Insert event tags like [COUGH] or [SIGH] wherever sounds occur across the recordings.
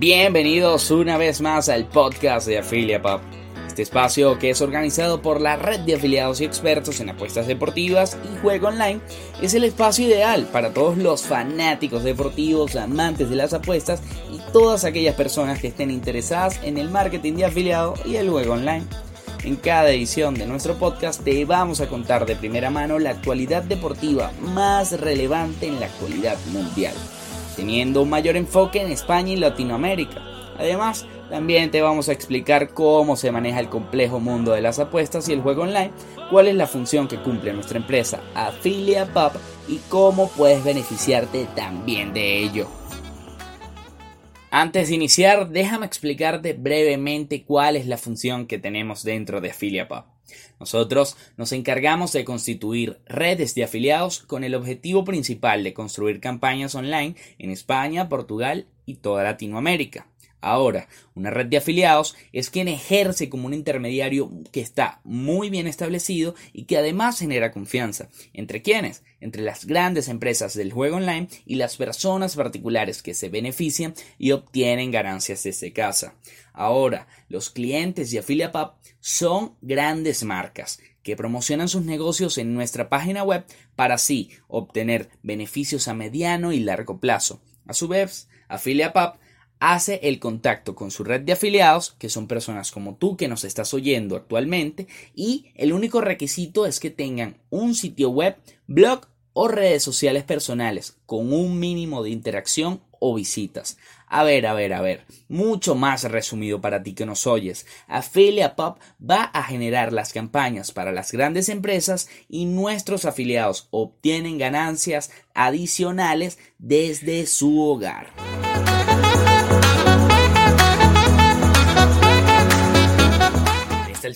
Bienvenidos una vez más al podcast de Pop. Este espacio que es organizado por la red de afiliados y expertos en apuestas deportivas y juego online es el espacio ideal para todos los fanáticos deportivos, amantes de las apuestas y todas aquellas personas que estén interesadas en el marketing de afiliado y el juego online. En cada edición de nuestro podcast te vamos a contar de primera mano la actualidad deportiva más relevante en la actualidad mundial teniendo un mayor enfoque en España y Latinoamérica. Además, también te vamos a explicar cómo se maneja el complejo mundo de las apuestas y el juego online, cuál es la función que cumple nuestra empresa Affiliate Pub y cómo puedes beneficiarte también de ello. Antes de iniciar, déjame explicarte brevemente cuál es la función que tenemos dentro de Affiliate Pub. Nosotros nos encargamos de constituir redes de afiliados con el objetivo principal de construir campañas online en España, Portugal y toda Latinoamérica. Ahora, una red de afiliados es quien ejerce como un intermediario que está muy bien establecido y que además genera confianza. ¿Entre quiénes? Entre las grandes empresas del juego online y las personas particulares que se benefician y obtienen ganancias desde casa. Ahora, los clientes de AffiliatePub son grandes marcas que promocionan sus negocios en nuestra página web para así obtener beneficios a mediano y largo plazo. A su vez, AffiliatePub hace el contacto con su red de afiliados, que son personas como tú que nos estás oyendo actualmente, y el único requisito es que tengan un sitio web, blog o redes sociales personales con un mínimo de interacción o visitas. A ver, a ver, a ver, mucho más resumido para ti que nos oyes. Affiliate Pop va a generar las campañas para las grandes empresas y nuestros afiliados obtienen ganancias adicionales desde su hogar.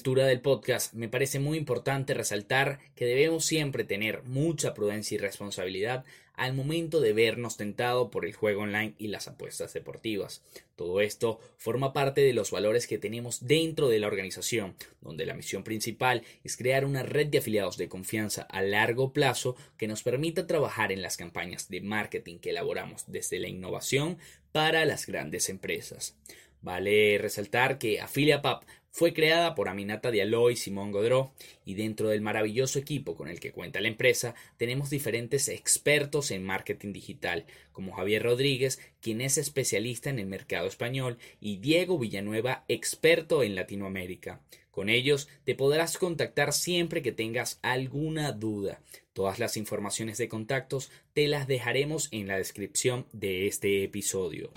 Altura del podcast me parece muy importante resaltar que debemos siempre tener mucha prudencia y responsabilidad al momento de vernos tentado por el juego online y las apuestas deportivas. Todo esto forma parte de los valores que tenemos dentro de la organización, donde la misión principal es crear una red de afiliados de confianza a largo plazo que nos permita trabajar en las campañas de marketing que elaboramos desde la innovación para las grandes empresas. Vale resaltar que AffiliatePub fue creada por Aminata Diallo y Simón Godró y dentro del maravilloso equipo con el que cuenta la empresa tenemos diferentes expertos en marketing digital como Javier Rodríguez, quien es especialista en el mercado español y Diego Villanueva, experto en Latinoamérica. Con ellos te podrás contactar siempre que tengas alguna duda. Todas las informaciones de contactos te las dejaremos en la descripción de este episodio.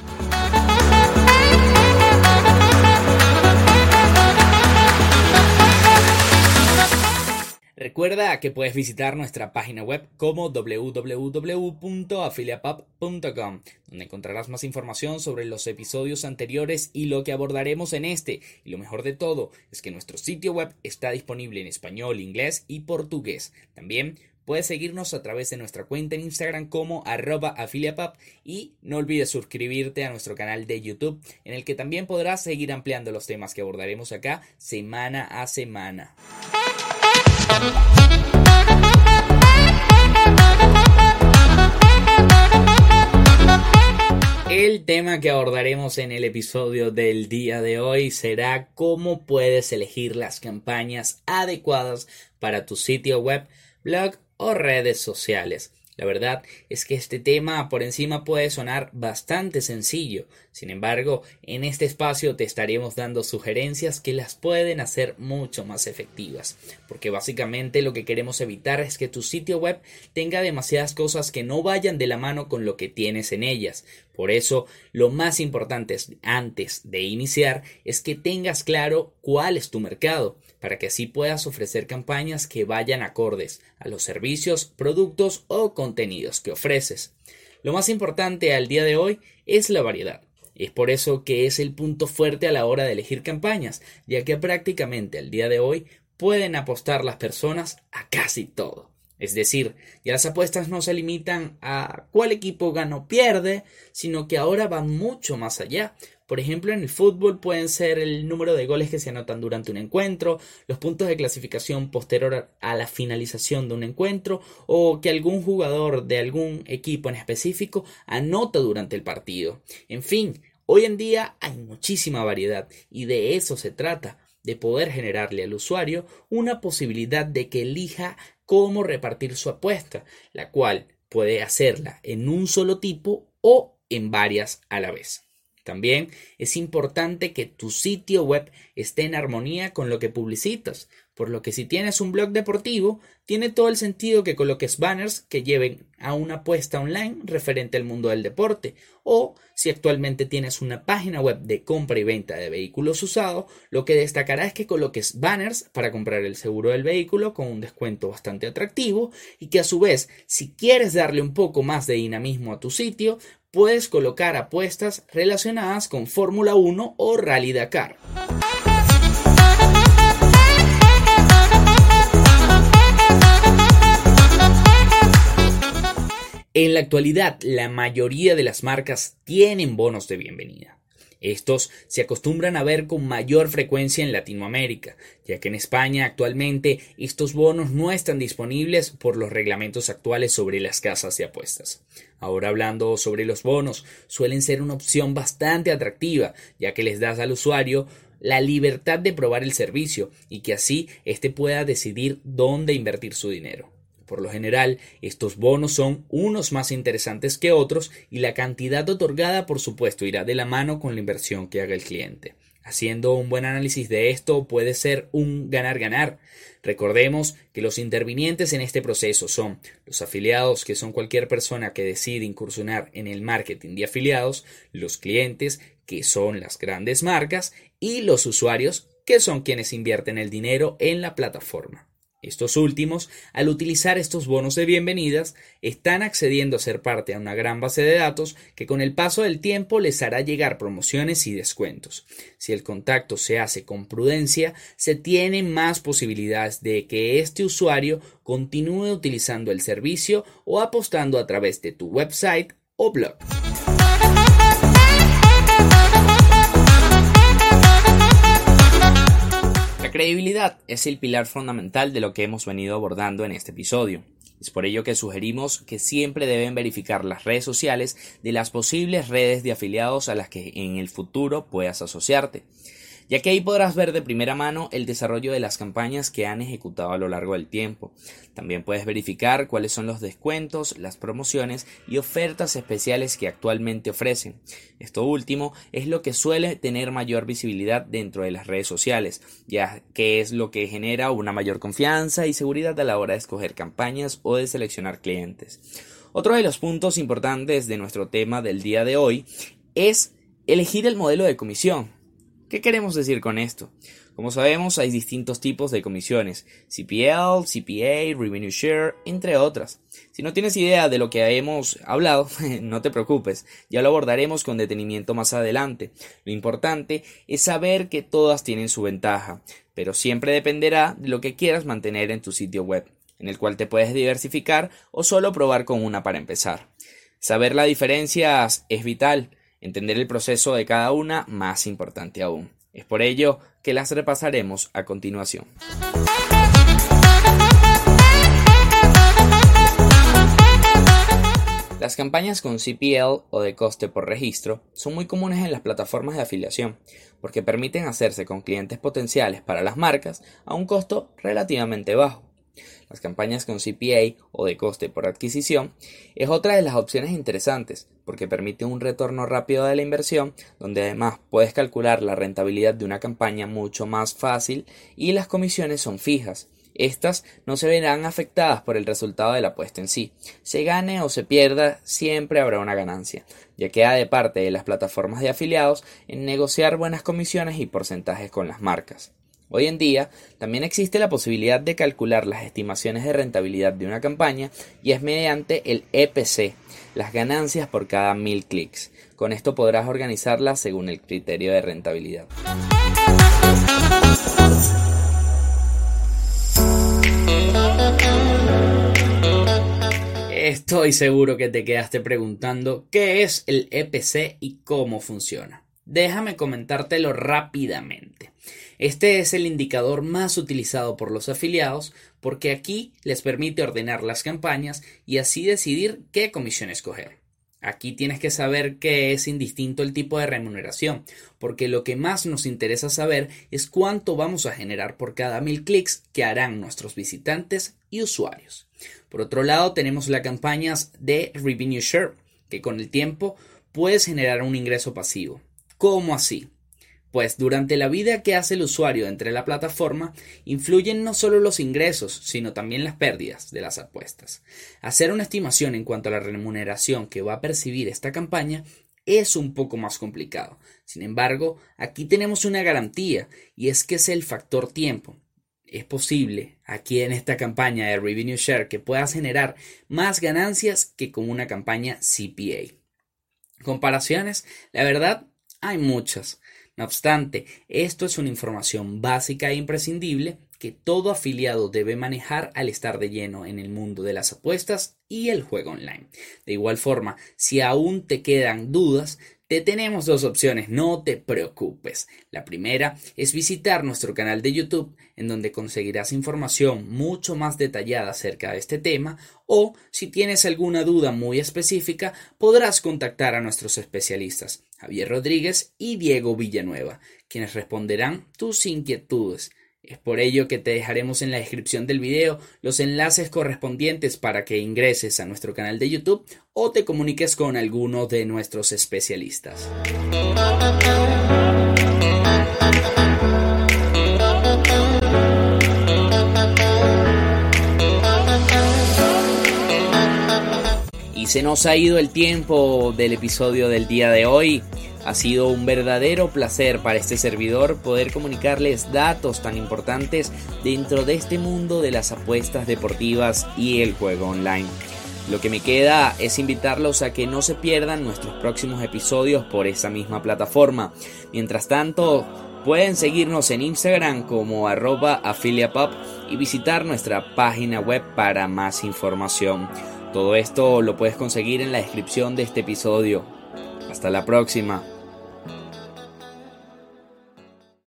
Recuerda que puedes visitar nuestra página web como www.afiliapub.com, donde encontrarás más información sobre los episodios anteriores y lo que abordaremos en este. Y lo mejor de todo es que nuestro sitio web está disponible en español, inglés y portugués. También Puedes seguirnos a través de nuestra cuenta en Instagram como arroba afiliapub y no olvides suscribirte a nuestro canal de YouTube en el que también podrás seguir ampliando los temas que abordaremos acá semana a semana. El tema que abordaremos en el episodio del día de hoy será cómo puedes elegir las campañas adecuadas para tu sitio web, blog o redes sociales. La verdad es que este tema por encima puede sonar bastante sencillo, sin embargo, en este espacio te estaremos dando sugerencias que las pueden hacer mucho más efectivas, porque básicamente lo que queremos evitar es que tu sitio web tenga demasiadas cosas que no vayan de la mano con lo que tienes en ellas. Por eso, lo más importante antes de iniciar es que tengas claro cuál es tu mercado para que así puedas ofrecer campañas que vayan acordes a los servicios, productos o contenidos que ofreces. Lo más importante al día de hoy es la variedad. Es por eso que es el punto fuerte a la hora de elegir campañas, ya que prácticamente al día de hoy pueden apostar las personas a casi todo. Es decir, ya las apuestas no se limitan a cuál equipo gana o pierde, sino que ahora van mucho más allá. Por ejemplo, en el fútbol pueden ser el número de goles que se anotan durante un encuentro, los puntos de clasificación posterior a la finalización de un encuentro o que algún jugador de algún equipo en específico anota durante el partido. En fin, Hoy en día hay muchísima variedad y de eso se trata, de poder generarle al usuario una posibilidad de que elija cómo repartir su apuesta, la cual puede hacerla en un solo tipo o en varias a la vez. También es importante que tu sitio web esté en armonía con lo que publicitas, por lo que si tienes un blog deportivo, tiene todo el sentido que coloques banners que lleven a una apuesta online referente al mundo del deporte, o si actualmente tienes una página web de compra y venta de vehículos usados, lo que destacará es que coloques banners para comprar el seguro del vehículo con un descuento bastante atractivo y que a su vez, si quieres darle un poco más de dinamismo a tu sitio, puedes colocar apuestas relacionadas con Fórmula 1 o Rally Dakar. En la actualidad, la mayoría de las marcas tienen bonos de bienvenida. Estos se acostumbran a ver con mayor frecuencia en Latinoamérica, ya que en España actualmente estos bonos no están disponibles por los reglamentos actuales sobre las casas de apuestas. Ahora hablando sobre los bonos, suelen ser una opción bastante atractiva, ya que les das al usuario la libertad de probar el servicio y que así éste pueda decidir dónde invertir su dinero. Por lo general, estos bonos son unos más interesantes que otros y la cantidad otorgada, por supuesto, irá de la mano con la inversión que haga el cliente. Haciendo un buen análisis de esto puede ser un ganar-ganar. Recordemos que los intervinientes en este proceso son los afiliados, que son cualquier persona que decide incursionar en el marketing de afiliados, los clientes, que son las grandes marcas, y los usuarios, que son quienes invierten el dinero en la plataforma. Estos últimos, al utilizar estos bonos de bienvenidas, están accediendo a ser parte a una gran base de datos que con el paso del tiempo les hará llegar promociones y descuentos. Si el contacto se hace con prudencia, se tienen más posibilidades de que este usuario continúe utilizando el servicio o apostando a través de tu website o blog. Credibilidad es el pilar fundamental de lo que hemos venido abordando en este episodio. Es por ello que sugerimos que siempre deben verificar las redes sociales de las posibles redes de afiliados a las que en el futuro puedas asociarte ya que ahí podrás ver de primera mano el desarrollo de las campañas que han ejecutado a lo largo del tiempo. También puedes verificar cuáles son los descuentos, las promociones y ofertas especiales que actualmente ofrecen. Esto último es lo que suele tener mayor visibilidad dentro de las redes sociales, ya que es lo que genera una mayor confianza y seguridad a la hora de escoger campañas o de seleccionar clientes. Otro de los puntos importantes de nuestro tema del día de hoy es elegir el modelo de comisión. ¿Qué queremos decir con esto? Como sabemos, hay distintos tipos de comisiones, CPL, CPA, Revenue Share, entre otras. Si no tienes idea de lo que hemos hablado, [LAUGHS] no te preocupes, ya lo abordaremos con detenimiento más adelante. Lo importante es saber que todas tienen su ventaja, pero siempre dependerá de lo que quieras mantener en tu sitio web, en el cual te puedes diversificar o solo probar con una para empezar. Saber la diferencia es vital, Entender el proceso de cada una más importante aún. Es por ello que las repasaremos a continuación. Las campañas con CPL o de coste por registro son muy comunes en las plataformas de afiliación, porque permiten hacerse con clientes potenciales para las marcas a un costo relativamente bajo. Las campañas con CPA o de coste por adquisición es otra de las opciones interesantes porque permite un retorno rápido de la inversión donde además puedes calcular la rentabilidad de una campaña mucho más fácil y las comisiones son fijas. Estas no se verán afectadas por el resultado de la apuesta en sí. Se gane o se pierda, siempre habrá una ganancia, ya queda de parte de las plataformas de afiliados en negociar buenas comisiones y porcentajes con las marcas. Hoy en día también existe la posibilidad de calcular las estimaciones de rentabilidad de una campaña y es mediante el EPC, las ganancias por cada mil clics. Con esto podrás organizarlas según el criterio de rentabilidad. Estoy seguro que te quedaste preguntando qué es el EPC y cómo funciona. Déjame comentártelo rápidamente. Este es el indicador más utilizado por los afiliados porque aquí les permite ordenar las campañas y así decidir qué comisión escoger. Aquí tienes que saber que es indistinto el tipo de remuneración, porque lo que más nos interesa saber es cuánto vamos a generar por cada mil clics que harán nuestros visitantes y usuarios. Por otro lado, tenemos las campañas de Revenue Share, que con el tiempo puedes generar un ingreso pasivo. ¿Cómo así? Pues durante la vida que hace el usuario entre la plataforma, influyen no solo los ingresos, sino también las pérdidas de las apuestas. Hacer una estimación en cuanto a la remuneración que va a percibir esta campaña es un poco más complicado. Sin embargo, aquí tenemos una garantía, y es que es el factor tiempo. Es posible, aquí en esta campaña de Revenue Share, que puedas generar más ganancias que con una campaña CPA. Comparaciones, la verdad, hay muchas. No obstante, esto es una información básica e imprescindible que todo afiliado debe manejar al estar de lleno en el mundo de las apuestas y el juego online. De igual forma, si aún te quedan dudas, te tenemos dos opciones, no te preocupes. La primera es visitar nuestro canal de YouTube, en donde conseguirás información mucho más detallada acerca de este tema, o si tienes alguna duda muy específica, podrás contactar a nuestros especialistas, Javier Rodríguez y Diego Villanueva, quienes responderán tus inquietudes. Es por ello que te dejaremos en la descripción del video los enlaces correspondientes para que ingreses a nuestro canal de YouTube o te comuniques con alguno de nuestros especialistas. Se nos ha ido el tiempo del episodio del día de hoy. Ha sido un verdadero placer para este servidor poder comunicarles datos tan importantes dentro de este mundo de las apuestas deportivas y el juego online. Lo que me queda es invitarlos a que no se pierdan nuestros próximos episodios por esa misma plataforma. Mientras tanto, pueden seguirnos en Instagram como arroba afiliapop y visitar nuestra página web para más información. Todo esto lo puedes conseguir en la descripción de este episodio. Hasta la próxima.